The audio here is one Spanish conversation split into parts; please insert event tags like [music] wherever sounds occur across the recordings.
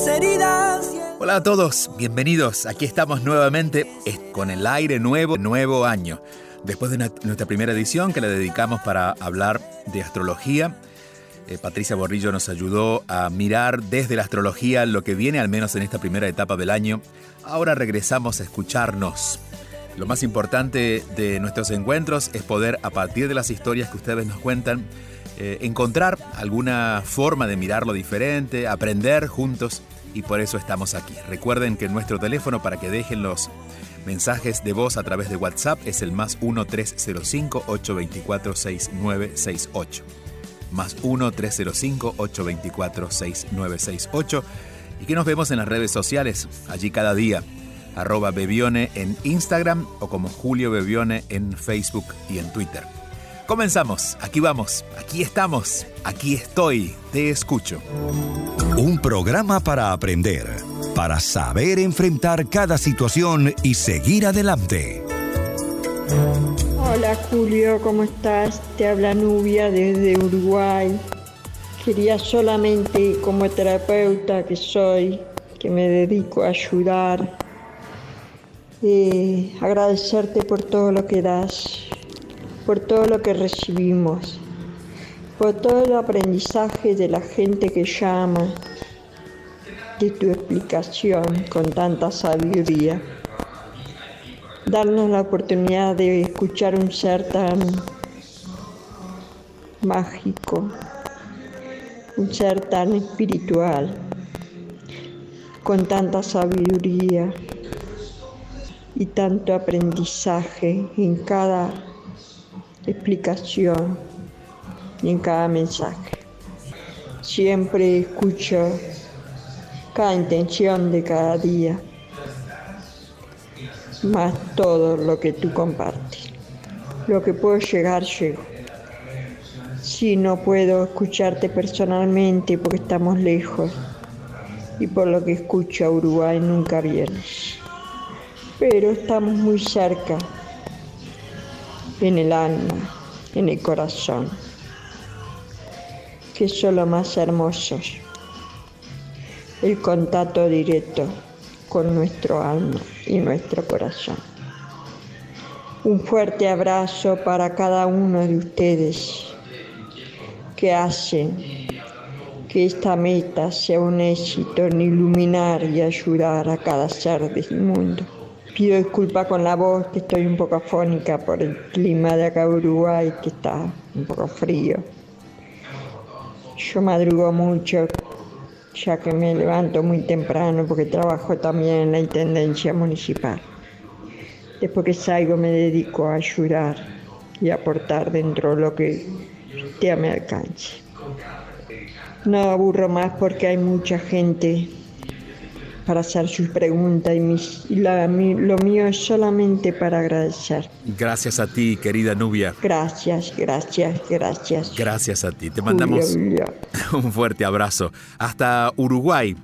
Heridas. Hola a todos, bienvenidos. Aquí estamos nuevamente con el aire nuevo, nuevo año. Después de nuestra primera edición que la dedicamos para hablar de astrología, eh, Patricia Borrillo nos ayudó a mirar desde la astrología lo que viene al menos en esta primera etapa del año. Ahora regresamos a escucharnos. Lo más importante de nuestros encuentros es poder, a partir de las historias que ustedes nos cuentan, eh, encontrar alguna forma de mirarlo diferente, aprender juntos y por eso estamos aquí. Recuerden que nuestro teléfono para que dejen los mensajes de voz a través de WhatsApp es el más 1-305-824-6968. Más 1-305-824-6968. Y que nos vemos en las redes sociales, allí cada día. Arroba Bebione en Instagram o como Julio Bebione en Facebook y en Twitter. Comenzamos, aquí vamos, aquí estamos, aquí estoy, te escucho. Un programa para aprender, para saber enfrentar cada situación y seguir adelante. Hola Julio, ¿cómo estás? Te habla Nubia desde Uruguay. Quería solamente, como terapeuta que soy, que me dedico a ayudar, eh, agradecerte por todo lo que das, por todo lo que recibimos, por todo el aprendizaje de la gente que llama, de tu explicación con tanta sabiduría. Darnos la oportunidad de escuchar un ser tan mágico, un ser tan espiritual, con tanta sabiduría y tanto aprendizaje en cada explicación en cada mensaje. Siempre escucho cada intención de cada día, más todo lo que tú compartes. Lo que puedo llegar, llego. Si no puedo escucharte personalmente porque estamos lejos y por lo que escucho a Uruguay nunca vienes. Pero estamos muy cerca en el alma, en el corazón, que son lo más hermosos, el contacto directo con nuestro alma y nuestro corazón. Un fuerte abrazo para cada uno de ustedes que hacen que esta meta sea un éxito en iluminar y ayudar a cada ser del mundo. Pido disculpas con la voz, que estoy un poco afónica por el clima de acá Uruguay, que está un poco frío. Yo madrugo mucho, ya que me levanto muy temprano porque trabajo también en la Intendencia Municipal. Después que salgo me dedico a ayudar y aportar dentro de lo que esté me alcance. No aburro más porque hay mucha gente para hacer sus preguntas y, mis, y la, mi, lo mío es solamente para agradecer. Gracias a ti, querida Nubia. Gracias, gracias, gracias. Gracias a ti. Te mandamos Julio, [laughs] un fuerte abrazo. Hasta Uruguay.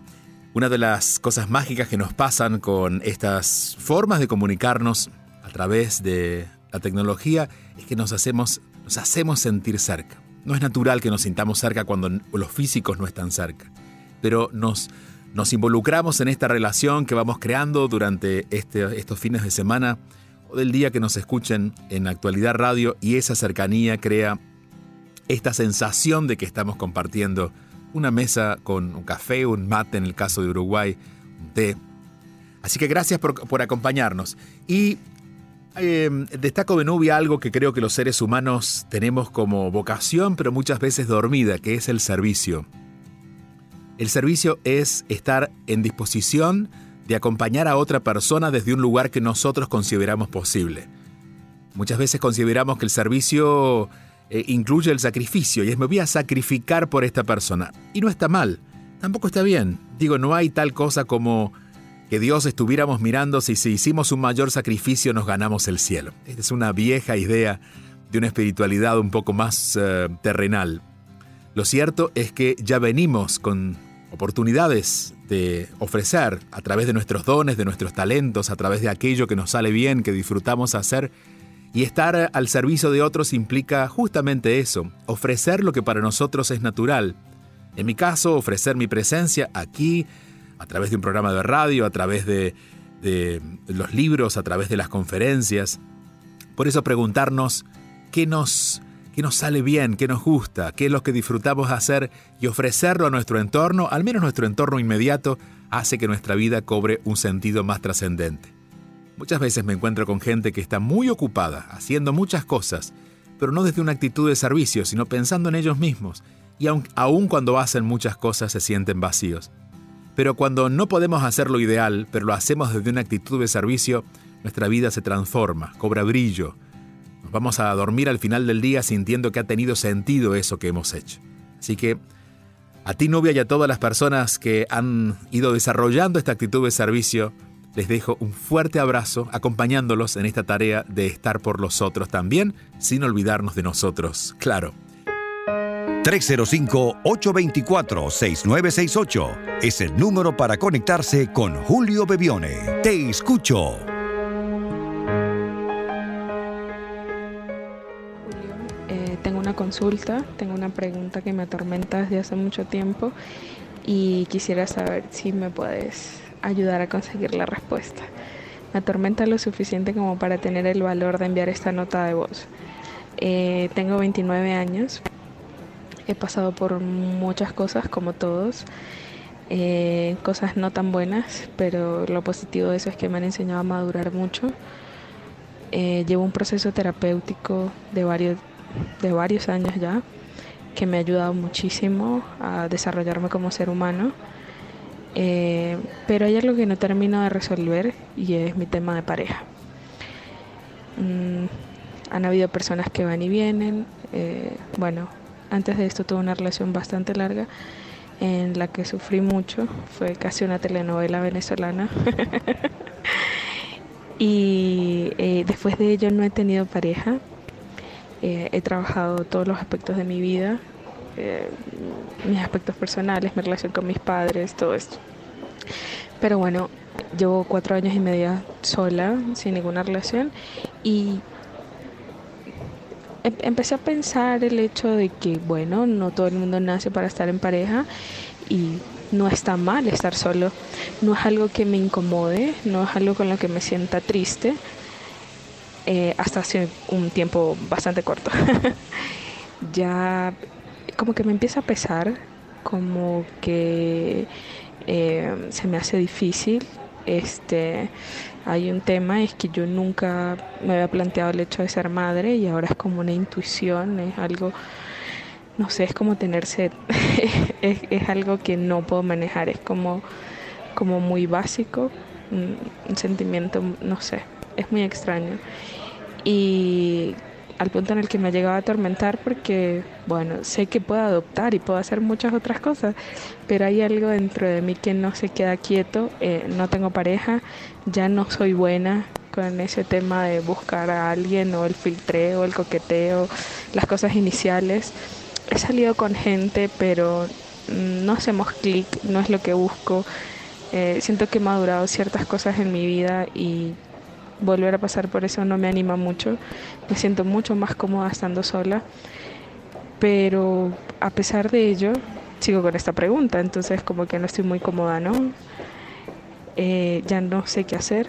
Una de las cosas mágicas que nos pasan con estas formas de comunicarnos a través de la tecnología es que nos hacemos, nos hacemos sentir cerca. No es natural que nos sintamos cerca cuando los físicos no están cerca, pero nos, nos involucramos en esta relación que vamos creando durante este, estos fines de semana o del día que nos escuchen en Actualidad Radio y esa cercanía crea esta sensación de que estamos compartiendo una mesa con un café, un mate en el caso de Uruguay, un té. Así que gracias por, acompañarnos. Y em, destaco de Nubia algo que creo que los seres humanos tenemos como vocación, pero muchas veces dormida, que es el servicio. El servicio es estar en disposición de acompañar a otra persona desde un lugar que nosotros consideramos posible. Muchas veces consideramos que el servicio eh, incluye el sacrificio y es me voy a sacrificar por esta persona. Y no está mal, tampoco está bien. Digo, no hay tal cosa como que Dios estuviéramos mirando si, si hicimos un mayor sacrificio nos ganamos el cielo. Esta es una vieja idea de una espiritualidad un poco más eh, terrenal. Lo cierto es que ya venimos con oportunidades de ofrecer a través de nuestros dones, de nuestros talentos, a través de aquello que nos sale bien, que disfrutamos hacer, y estar al servicio de otros implica justamente eso, ofrecer lo que para nosotros es natural. En mi caso, ofrecer mi presencia aquí, a través de un programa de radio, a través de, los libros, a través de las conferencias. Por eso preguntarnos qué nos, qué nos sale bien, qué nos gusta, qué es lo que disfrutamos hacer y ofrecerlo a nuestro entorno, al menos nuestro entorno inmediato, hace que nuestra vida cobre un sentido más trascendente. Muchas veces me encuentro con gente que está muy ocupada, haciendo muchas cosas, pero no desde una actitud de servicio, sino pensando en ellos mismos, y aun, cuando hacen muchas cosas se sienten vacíos. Pero cuando no podemos hacer lo ideal, pero lo hacemos desde una actitud de servicio, nuestra vida se transforma, cobra brillo. Nos vamos a dormir al final del día sintiendo que ha tenido sentido eso que hemos hecho. Así que a ti, novia, y a todas las personas que han ido desarrollando esta actitud de servicio, les dejo un fuerte abrazo acompañándolos en esta tarea de estar por los otros también, sin olvidarnos de nosotros, claro. 305-824-6968 es el número para conectarse con Julio Bebione. Te escucho. Una consulta, tengo una pregunta que me atormenta desde hace mucho tiempo y quisiera saber si me puedes ayudar a conseguir la respuesta. Me atormenta lo suficiente como para tener el valor de enviar esta nota de voz. Eh, tengo 29 años, he pasado por muchas cosas como todos, eh, cosas no tan buenas, pero lo positivo de eso es que me han enseñado a madurar mucho. Eh, llevo un proceso terapéutico de varios, de varios años ya, que me ha ayudado muchísimo a desarrollarme como ser humano eh, pero hay algo que no termino de resolver y es mi tema de pareja. Mm, han habido personas que van y vienen. Eh, bueno, antes de esto tuve una relación bastante larga en la que sufrí mucho. Fue casi una telenovela venezolana. [laughs] y eh, después de ello no he tenido pareja. He trabajado todos los aspectos de mi vida eh, mis aspectos personales, mi relación con mis padres, todo esto. Pero bueno, llevo cuatro años y medio sola, sin ninguna relación, y em, empecé a pensar el hecho de que, bueno, no todo el mundo nace para estar en pareja y no está mal estar solo. No es algo que me incomode, no es algo con lo que me sienta triste, eh, hasta hace un tiempo bastante corto. [laughs] ya como que me empieza a pesar, como que eh, se me hace difícil. Este, hay un tema, es que yo nunca me había planteado el hecho de ser madre y ahora es como una intuición, es algo, no sé, es como tener sed, [laughs] es, algo que no puedo manejar, es como, como muy básico, un sentimiento, no sé, es muy extraño. Y al punto en el que me ha llegado a atormentar porque, bueno, sé que puedo adoptar y puedo hacer muchas otras cosas, pero hay algo dentro de mí que no se queda quieto, eh, no tengo pareja, ya no soy buena con ese tema de buscar a alguien o el filtreo, el coqueteo, las cosas iniciales. He salido con gente, pero no hacemos clic, no es lo que busco. Eh, siento que he madurado ciertas cosas en mi vida y volver a pasar por eso no me anima mucho. Me siento mucho más cómoda estando sola. Pero a pesar de ello, sigo con esta pregunta. Entonces como que no estoy muy cómoda, ¿no? Eh, ya no sé qué hacer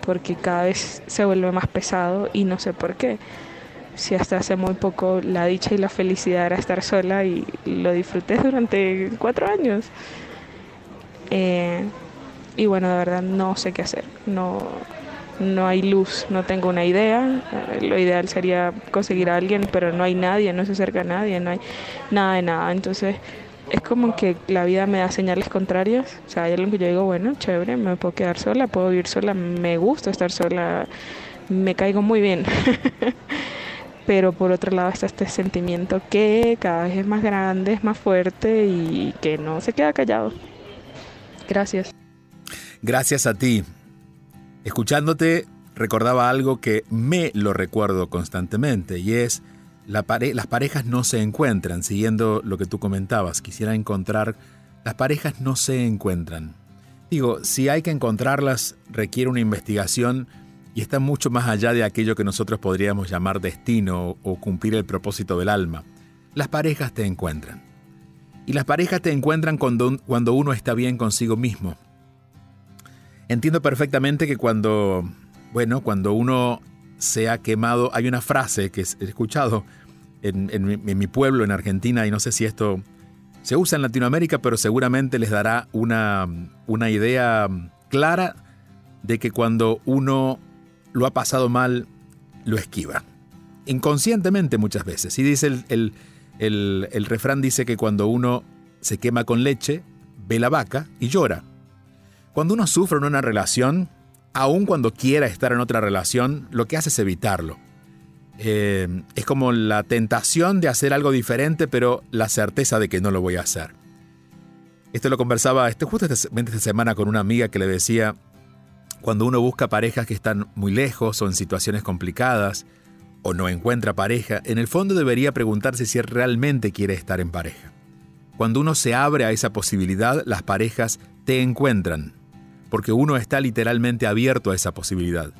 porque cada vez se vuelve más pesado y no sé por qué. si hasta hace muy poco la dicha y la felicidad era estar sola y lo disfruté [laughs] durante cuatro años. Eh, y bueno, de verdad no sé qué hacer. No, no hay luz, no tengo una idea. Lo ideal sería conseguir a alguien, pero no hay nadie, no se acerca a nadie, no hay nada de nada. Entonces es como que la vida me da señales contrarias. O sea, hay que yo digo, bueno, chévere, me puedo quedar sola, puedo vivir sola, me gusta estar sola, me caigo muy bien. [laughs] pero por otro lado está este sentimiento que cada vez es más grande, es más fuerte y que no se queda callado. Gracias. Gracias a ti. Escuchándote recordaba algo que me lo recuerdo constantemente y es la las parejas no se encuentran, siguiendo lo que tú comentabas, quisiera encontrar, las parejas no se encuentran. Digo, si hay que encontrarlas requiere una investigación y está mucho más allá de aquello que nosotros podríamos llamar destino o cumplir el propósito del alma. Las parejas te encuentran. Y las parejas te encuentran cuando uno está bien consigo mismo. Entiendo perfectamente que cuando, bueno, cuando uno se ha quemado, hay una frase que he escuchado en, mi pueblo, en Argentina, y no sé si esto se usa en Latinoamérica, pero seguramente les dará una, una idea clara de que cuando uno lo ha pasado mal, lo esquiva. Inconscientemente muchas veces. Y dice el, el, refrán dice que cuando uno se quema con leche, ve la vaca y llora. Cuando uno sufre en una relación, aun cuando quiera estar en otra relación, lo que hace es evitarlo. Eh, es como la tentación de hacer algo diferente, pero la certeza de que no lo voy a hacer. Esto lo conversaba este, justo esta semana con una amiga que le decía, cuando uno busca parejas que están muy lejos o en situaciones complicadas, o no encuentra pareja, en el fondo debería preguntarse si realmente quiere estar en pareja. Cuando uno se abre a esa posibilidad, las parejas te encuentran, porque uno está literalmente abierto a esa posibilidad.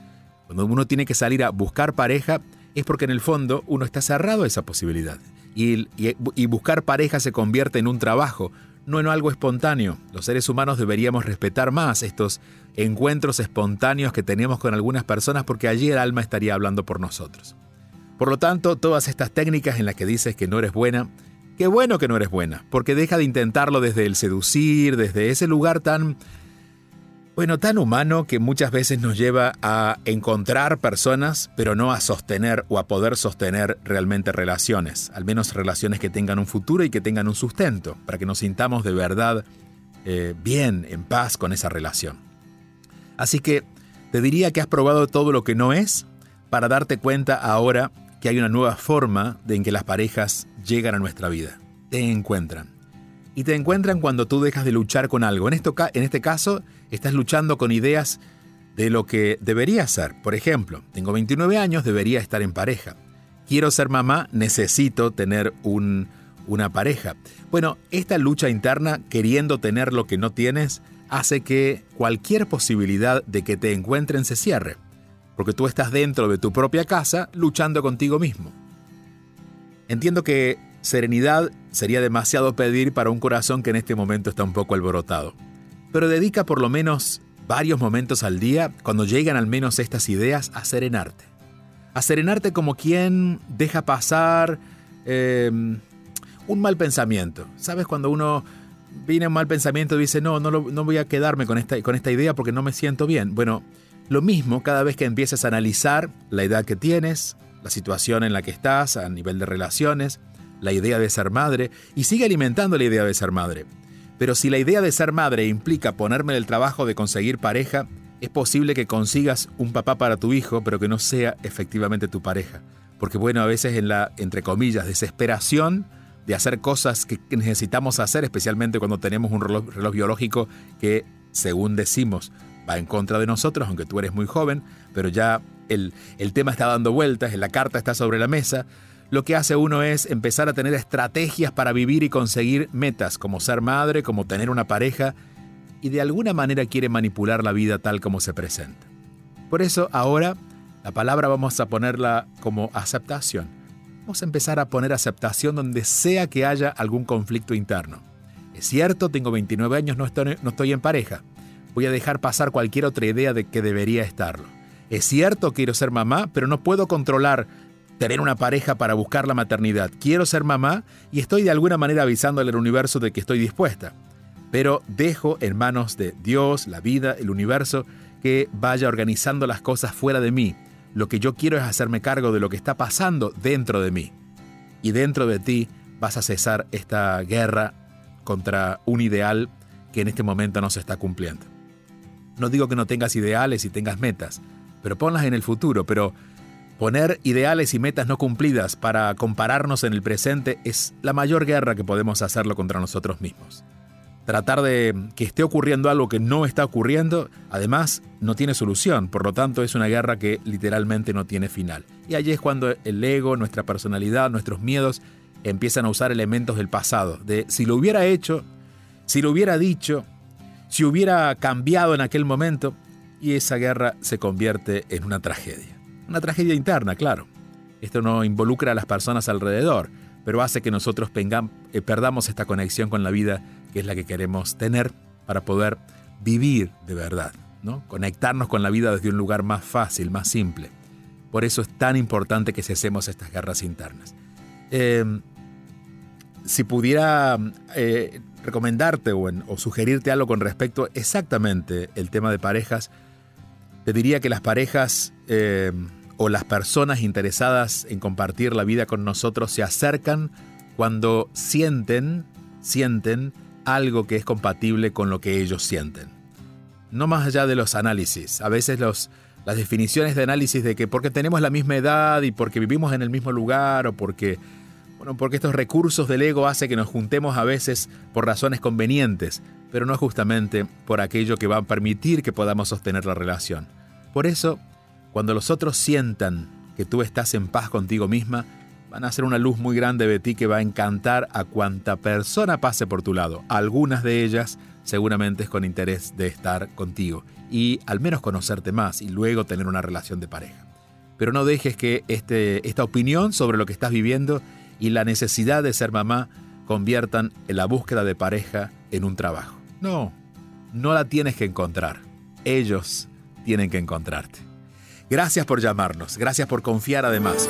Cuando uno tiene que salir a buscar pareja, es porque en el fondo uno está cerrado a esa posibilidad. Y, y buscar pareja se convierte en un trabajo, no en algo espontáneo. Los seres humanos deberíamos respetar más estos encuentros espontáneos que tenemos con algunas personas porque allí el alma estaría hablando por nosotros. Por lo tanto, todas estas técnicas en las que dices que no eres buena, qué bueno que no eres buena, porque deja de intentarlo desde el seducir, desde ese lugar tan bueno, tan humano que muchas veces nos lleva a encontrar personas, pero no a sostener o a poder sostener realmente relaciones, al menos relaciones que tengan un futuro y que tengan un sustento, para que nos sintamos de verdad eh, bien, en paz con esa relación. Así que te diría que has probado todo lo que no es para darte cuenta ahora que hay una nueva forma de en que las parejas llegan a nuestra vida, te encuentran y te encuentran cuando tú dejas de luchar con algo. En, esto, en este caso, estás luchando con ideas de lo que debería ser. Por ejemplo, tengo 29 años, debería estar en pareja. Quiero ser mamá, necesito tener un, una pareja. Bueno, esta lucha interna, queriendo tener lo que no tienes, hace que cualquier posibilidad de que te encuentren se cierre, porque tú estás dentro de tu propia casa luchando contigo mismo. Entiendo que Serenidad sería demasiado pedir para un corazón que en este momento está un poco alborotado. Pero dedica por lo menos varios momentos al día, cuando llegan al menos estas ideas, a serenarte. A serenarte como quien deja pasar em, un mal pensamiento. ¿Sabes? Cuando uno viene un mal pensamiento y dice, no, no, no voy a quedarme con esta, idea porque no me siento bien. Bueno, lo mismo cada vez que empieces a analizar la edad que tienes, la situación en la que estás a nivel de relaciones, la idea de ser madre y sigue alimentando la idea de ser madre. Pero si la idea de ser madre implica ponerme el trabajo de conseguir pareja, es posible que consigas un papá para tu hijo, pero que no sea efectivamente tu pareja. Porque bueno, a veces en la, entre comillas, desesperación de hacer cosas que necesitamos hacer, especialmente cuando tenemos un reloj, biológico que, según decimos, va en contra de nosotros, aunque tú eres muy joven, pero ya el, el tema está dando vueltas, la carta está sobre la mesa, lo que hace uno es empezar a tener estrategias para vivir y conseguir metas, como ser madre, como tener una pareja, y de alguna manera quiere manipular la vida tal como se presenta. Por eso ahora la palabra vamos a ponerla como aceptación. Vamos a empezar a poner aceptación donde sea que haya algún conflicto interno. Es cierto, tengo 29 años, no estoy, no estoy en pareja. Voy a dejar pasar cualquier otra idea de que debería estarlo. Es cierto, quiero ser mamá, pero no puedo controlar tener una pareja para buscar la maternidad. Quiero ser mamá y estoy de alguna manera avisándole al universo de que estoy dispuesta. Pero dejo en manos de Dios, la vida, el universo, que vaya organizando las cosas fuera de mí. Lo que yo quiero es hacerme cargo de lo que está pasando dentro de mí. Y dentro de ti vas a cesar esta guerra contra un ideal que en este momento no se está cumpliendo. No digo que no tengas ideales y tengas metas, pero ponlas en el futuro, pero Poner ideales y metas no cumplidas para compararnos en el presente es la mayor guerra que podemos hacerlo contra nosotros mismos. Tratar de que esté ocurriendo algo que no está ocurriendo, además, no tiene solución, por lo tanto es una guerra que literalmente no tiene final. Y allí es cuando el ego, nuestra personalidad, nuestros miedos empiezan a usar elementos del pasado, de si lo hubiera hecho, si lo hubiera dicho, si hubiera cambiado en aquel momento, y esa guerra se convierte en una tragedia. Una tragedia interna, claro. Esto no involucra a las personas alrededor, pero hace que nosotros eh, perdamos esta conexión con la vida que es la que queremos tener para poder vivir de verdad, ¿no? Conectarnos con la vida desde un lugar más fácil, más simple. Por eso es tan importante que cesemos estas guerras internas. Em, si pudiera eh, recomendarte o, sugerirte algo con respecto exactamente el tema de parejas, te diría que las parejas em, o las personas interesadas en compartir la vida con nosotros se acercan cuando sienten, sienten algo que es compatible con lo que ellos sienten. No más allá de los análisis. A veces los, las definiciones de análisis de que porque tenemos la misma edad y porque vivimos en el mismo lugar o porque, porque estos recursos del ego hacen que nos juntemos a veces por razones convenientes, pero no justamente por aquello que va a permitir que podamos sostener la relación. Por eso, cuando los otros sientan que tú estás en paz contigo misma, van a hacer una luz muy grande de ti que va a encantar a cuanta persona pase por tu lado. Algunas de ellas seguramente es con interés de estar contigo y al menos conocerte más y luego tener una relación de pareja. Pero no dejes que este, esta opinión sobre lo que estás viviendo y la necesidad de ser mamá conviertan en la búsqueda de pareja en un trabajo. No, no la tienes que encontrar. Ellos tienen que encontrarte. Gracias por llamarnos, gracias por confiar además.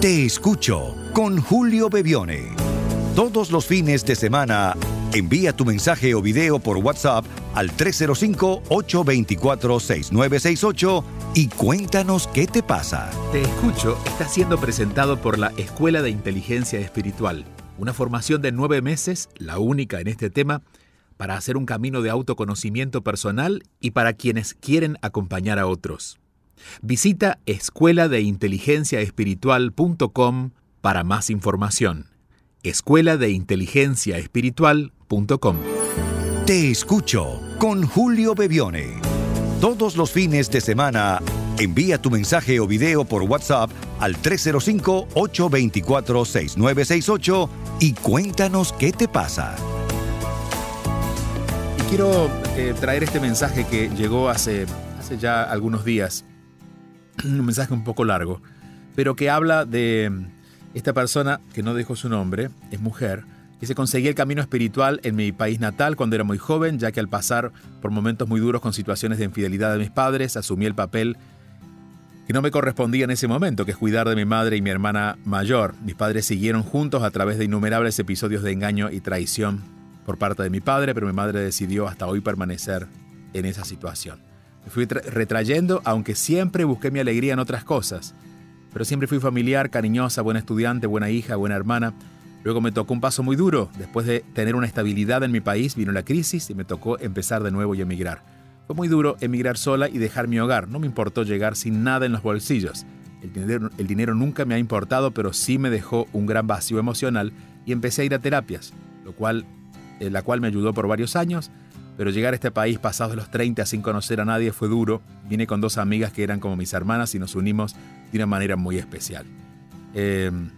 Te escucho con Julio Bebione. Todos los fines de semana, envía tu mensaje o video por WhatsApp al 305-824-6968 y cuéntanos qué te pasa. Te escucho está siendo presentado por la Escuela de Inteligencia Espiritual, una formación de nueve meses, la única en este tema, para hacer un camino de autoconocimiento personal y para quienes quieren acompañar a otros. Visita escuela de inteligencia espiritual.com para más información. Escuela de inteligencia Te escucho con Julio Bebione. Todos los fines de semana, envía tu mensaje o video por WhatsApp al 305-824-6968 y cuéntanos qué te pasa. Y quiero eh, traer este mensaje que llegó hace, hace ya algunos días [clears throat] un mensaje un poco largo, pero que habla de esta persona que no dejó su nombre, es mujer, que se conseguía el camino espiritual en mi país natal cuando era muy joven, ya que al pasar por momentos muy duros con situaciones de infidelidad de mis padres, asumí el papel que no me correspondía en ese momento, que es cuidar de mi madre y mi hermana mayor. Mis padres siguieron juntos a través de innumerables episodios de engaño y traición por parte de mi padre, pero mi madre decidió hasta hoy permanecer en esa situación. Me fui retrayendo, aunque siempre busqué mi alegría en otras cosas. Pero siempre fui familiar, cariñosa, buena estudiante, buena hija, buena hermana. Luego me tocó un paso muy duro. Después de tener una estabilidad en mi país, vino la crisis y me tocó empezar de nuevo y emigrar. Fue muy duro emigrar sola y dejar mi hogar. No me importó llegar sin nada en los bolsillos. El dinero, el dinero nunca me ha importado, pero sí me dejó un gran vacío emocional y empecé a ir a terapias, lo cual, eh, la cual me ayudó por varios años pero llegar a este país pasados los 30 sin conocer a nadie fue duro. Vine con dos amigas que eran como mis hermanas y nos unimos de una manera muy especial. Em,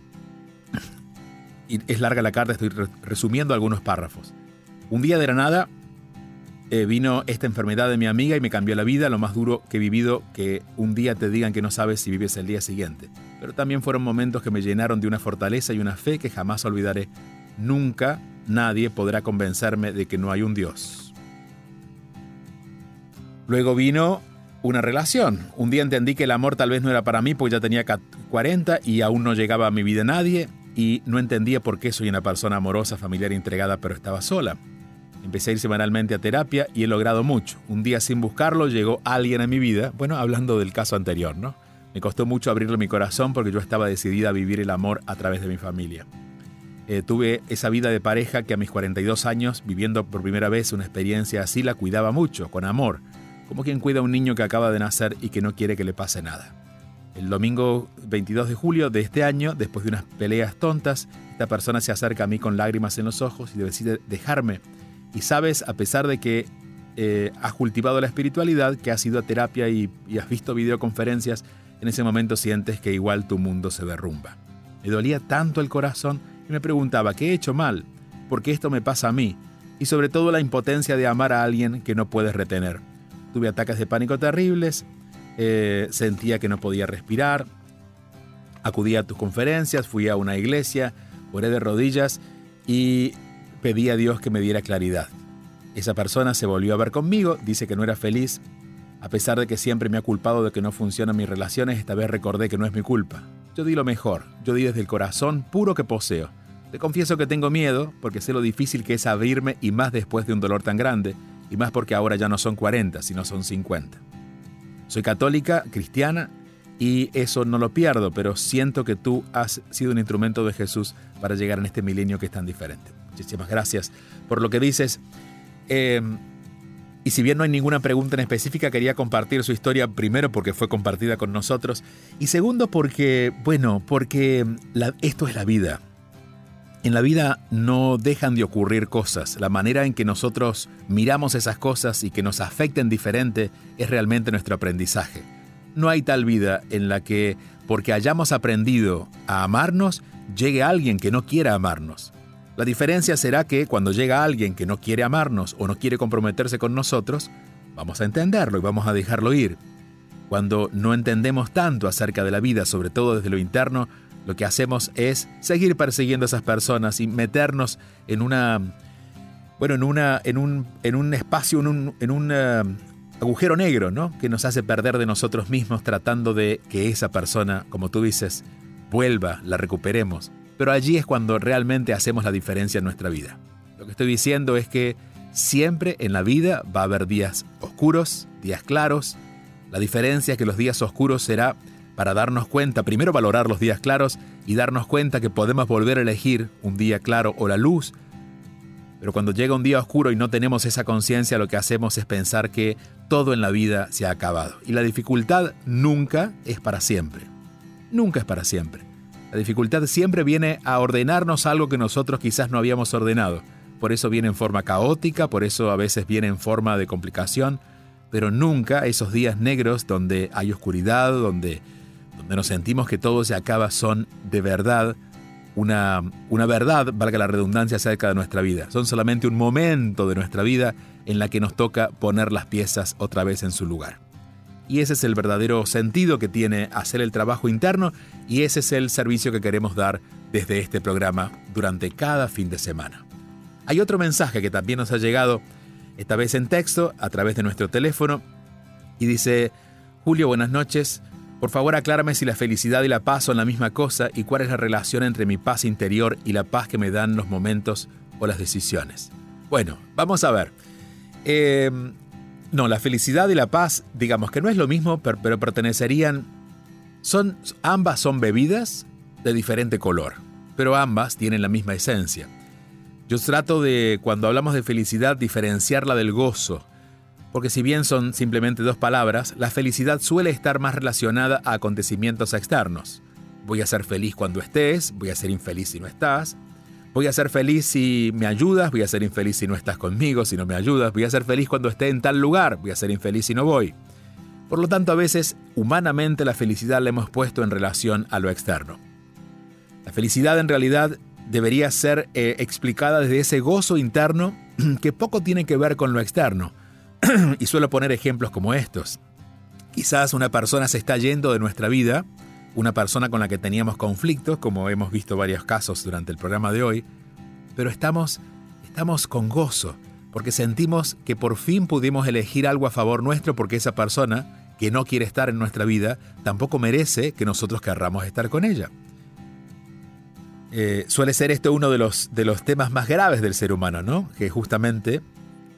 es larga la carta, estoy resumiendo algunos párrafos. Un día de la nada eh, vino esta enfermedad de mi amiga y me cambió la vida, lo más duro que he vivido, que un día te digan que no sabes si vives el día siguiente. Pero también fueron momentos que me llenaron de una fortaleza y una fe que jamás olvidaré. Nunca nadie podrá convencerme de que no hay un Dios. Luego vino una relación. Un día entendí que el amor tal vez no era para mí, porque ya tenía 40 y aún no llegaba a mi vida nadie y no entendía por qué soy una persona amorosa, familiar, entregada, pero estaba sola. Empecé a ir semanalmente a terapia y he logrado mucho. Un día sin buscarlo llegó alguien a mi vida, bueno, hablando del caso anterior, ¿no? Me costó mucho abrirle mi corazón porque yo estaba decidida a vivir el amor a través de mi familia. Eh, tuve esa vida de pareja que a mis 42 años, viviendo por primera vez una experiencia así, la cuidaba mucho, con amor, como quien cuida a un niño que acaba de nacer y que no quiere que le pase nada. El domingo 22 de julio de este año, después de unas peleas tontas, esta persona se acerca a mí con lágrimas en los ojos y decide dejarme. Y sabes, a pesar de que eh, has cultivado la espiritualidad, que has ido a terapia y, y has visto videoconferencias, en ese momento sientes que igual tu mundo se derrumba. Me dolía tanto el corazón y me preguntaba, ¿qué he hecho mal? ¿Por qué esto me pasa a mí? Y sobre todo la impotencia de amar a alguien que no puedes retener. Tuve ataques de pánico terribles, eh, sentía que no podía respirar, acudí a tus conferencias, fui a una iglesia, oré de rodillas y pedí a Dios que me diera claridad. Esa persona se volvió a ver conmigo, dice que no era feliz, a pesar de que siempre me ha culpado de que no funcionan mis relaciones, esta vez recordé que no es mi culpa. Yo di lo mejor, yo di desde el corazón puro que poseo. Te confieso que tengo miedo, porque sé lo difícil que es abrirme y más después de un dolor tan grande, y más porque ahora ya no son 40, sino son 50. Soy católica, cristiana, y eso no lo pierdo, pero siento que tú has sido un instrumento de Jesús para llegar en este milenio que es tan diferente. Muchísimas gracias por lo que dices. Em, y si bien no hay ninguna pregunta en específica, quería compartir su historia primero porque fue compartida con nosotros y segundo porque, bueno, porque esto es la vida. En la vida no dejan de ocurrir cosas. La manera en que nosotros miramos esas cosas y que nos afecten diferente es realmente nuestro aprendizaje. No hay tal vida en la que, porque hayamos aprendido a amarnos, llegue alguien que no quiera amarnos. La diferencia será que cuando llega alguien que no quiere amarnos o no quiere comprometerse con nosotros, vamos a entenderlo y vamos a dejarlo ir. Cuando no entendemos tanto acerca de la vida, sobre todo desde lo interno, lo que hacemos es seguir persiguiendo a esas personas y meternos en una bueno, en una en un en un espacio en un, en un eh, agujero negro, ¿no? Que nos hace perder de nosotros mismos tratando de que esa persona, como tú dices, vuelva, la recuperemos. Pero allí es cuando realmente hacemos la diferencia en nuestra vida. Lo que estoy diciendo es que siempre en la vida va a haber días oscuros, días claros. La diferencia es que los días oscuros será para darnos cuenta, primero valorar los días claros y darnos cuenta que podemos volver a elegir un día claro o la luz. Pero cuando llega un día oscuro y no tenemos esa conciencia, lo que hacemos es pensar que todo en la vida se ha acabado. Y la dificultad nunca es para siempre. Nunca es para siempre. La dificultad siempre viene a ordenarnos algo que nosotros quizás no habíamos ordenado. Por eso viene en forma caótica, por eso a veces viene en forma de complicación, pero nunca esos días negros donde hay oscuridad, donde donde nos sentimos que todo se acaba, son de verdad una, una verdad, valga la redundancia, acerca de nuestra vida. Son solamente un momento de nuestra vida en la que nos toca poner las piezas otra vez en su lugar. Y ese es el verdadero sentido que tiene hacer el trabajo interno y ese es el servicio que queremos dar desde este programa durante cada fin de semana. Hay otro mensaje que también nos ha llegado, esta vez en texto, a través de nuestro teléfono, y dice, Julio, buenas noches. Por favor, aclárame si la felicidad y la paz son la misma cosa y cuál es la relación entre mi paz interior y la paz que me dan los momentos o las decisiones. Bueno, vamos a ver. Em, no, la felicidad y la paz, digamos que no es lo mismo, pero, pero pertenecerían... Son, ambas son bebidas de diferente color, pero ambas tienen la misma esencia. Yo trato de, cuando hablamos de felicidad, diferenciarla del gozo, porque si bien son simplemente dos palabras, la felicidad suele estar más relacionada a acontecimientos externos. Voy a ser feliz cuando estés, voy a ser infeliz si no estás, voy a ser feliz si me ayudas, voy a ser infeliz si no estás conmigo, si no me ayudas, voy a ser feliz cuando esté en tal lugar, voy a ser infeliz si no voy. Por lo tanto, a veces, humanamente, la felicidad la hemos puesto en relación a lo externo. La felicidad en realidad debería ser eh, explicada desde ese gozo interno [clears throat] que poco tiene que ver con lo externo, [clears throat] y suelo poner ejemplos como estos. Quizás una persona se está yendo de nuestra vida, una persona con la que teníamos conflictos, como hemos visto varios casos durante el programa de hoy, pero estamos, estamos con gozo, porque sentimos que por fin pudimos elegir algo a favor nuestro porque esa persona, que no quiere estar en nuestra vida, tampoco merece que nosotros querramos estar con ella. Eh, suele ser esto uno de los, de los temas más graves del ser humano, ¿no? Que justamente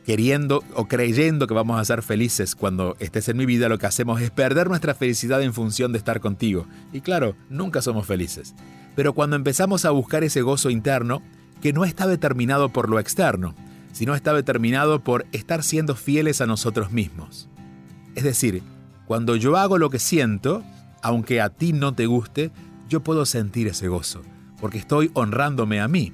queriendo o creyendo que vamos a ser felices cuando estés en mi vida, lo que hacemos es perder nuestra felicidad en función de estar contigo. Y claro, nunca somos felices. Pero cuando empezamos a buscar ese gozo interno, que no está determinado por lo externo, sino está determinado por estar siendo fieles a nosotros mismos. Es decir, cuando yo hago lo que siento, aunque a ti no te guste, yo puedo sentir ese gozo porque estoy honrándome a mí.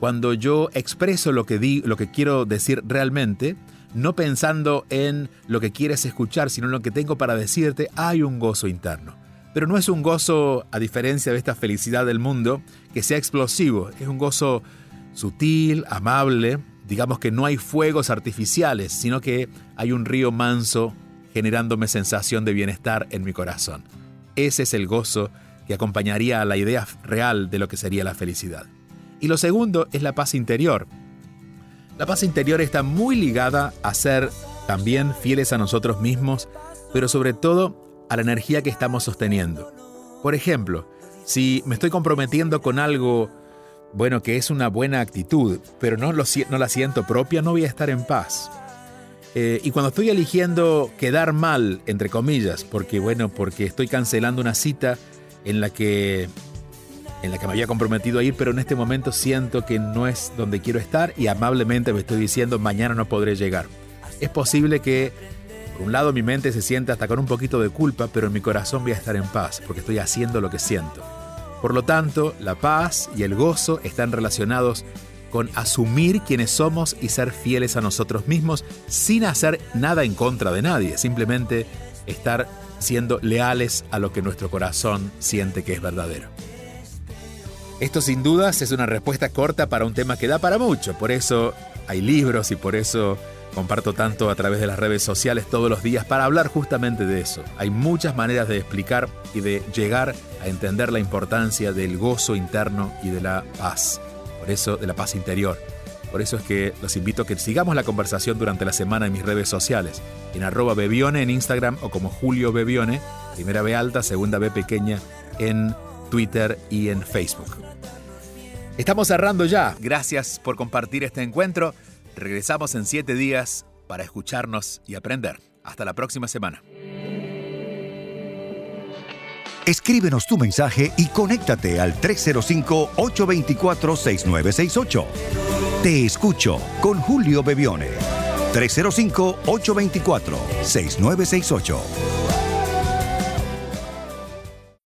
Cuando yo expreso lo que, di, lo que quiero decir realmente, no pensando en lo que quieres escuchar, sino en lo que tengo para decirte, hay un gozo interno. Pero no es un gozo, a diferencia de esta felicidad del mundo, que sea explosivo. Es un gozo sutil, amable. Digamos que no hay fuegos artificiales, sino que hay un río manso generándome sensación de bienestar en mi corazón. Ese es el gozo que acompañaría a la idea real de lo que sería la felicidad. Y lo segundo es la paz interior. La paz interior está muy ligada a ser también fieles a nosotros mismos, pero sobre todo a la energía que estamos sosteniendo. Por ejemplo, si me estoy comprometiendo con algo, bueno, que es una buena actitud, pero no, la siento propia, no voy a estar en paz. Eh, y cuando estoy eligiendo quedar mal, entre comillas, porque bueno, porque estoy cancelando una cita en la que en la que me había comprometido a ir, pero en este momento siento que no es donde quiero estar y amablemente me estoy diciendo mañana no podré llegar. Es posible que por un lado mi mente se sienta hasta con un poquito de culpa, pero en mi corazón voy a estar en paz porque estoy haciendo lo que siento. Por lo tanto, la paz y el gozo están relacionados con asumir quienes somos y ser fieles a nosotros mismos sin hacer nada en contra de nadie, simplemente estar siendo leales a lo que nuestro corazón siente que es verdadero. Esto sin dudas es una respuesta corta para un tema que da para mucho, por eso hay libros y por eso comparto tanto a través de las redes sociales todos los días para hablar justamente de eso. Hay muchas maneras de explicar y de llegar a entender la importancia del gozo interno y de la paz, por eso de la paz interior. Por eso es que los invito a que sigamos la conversación durante la semana en mis redes sociales, en arroba Bebione en Instagram o como Julio Bebione, primera B alta, segunda B pequeña en Twitter y en Facebook. Estamos cerrando ya. Gracias por compartir este encuentro. Regresamos en siete días para escucharnos y aprender. Hasta la próxima semana. Escríbenos tu mensaje y conéctate al 305-824-6968. Te escucho con Julio Bebione. 305-824-6968.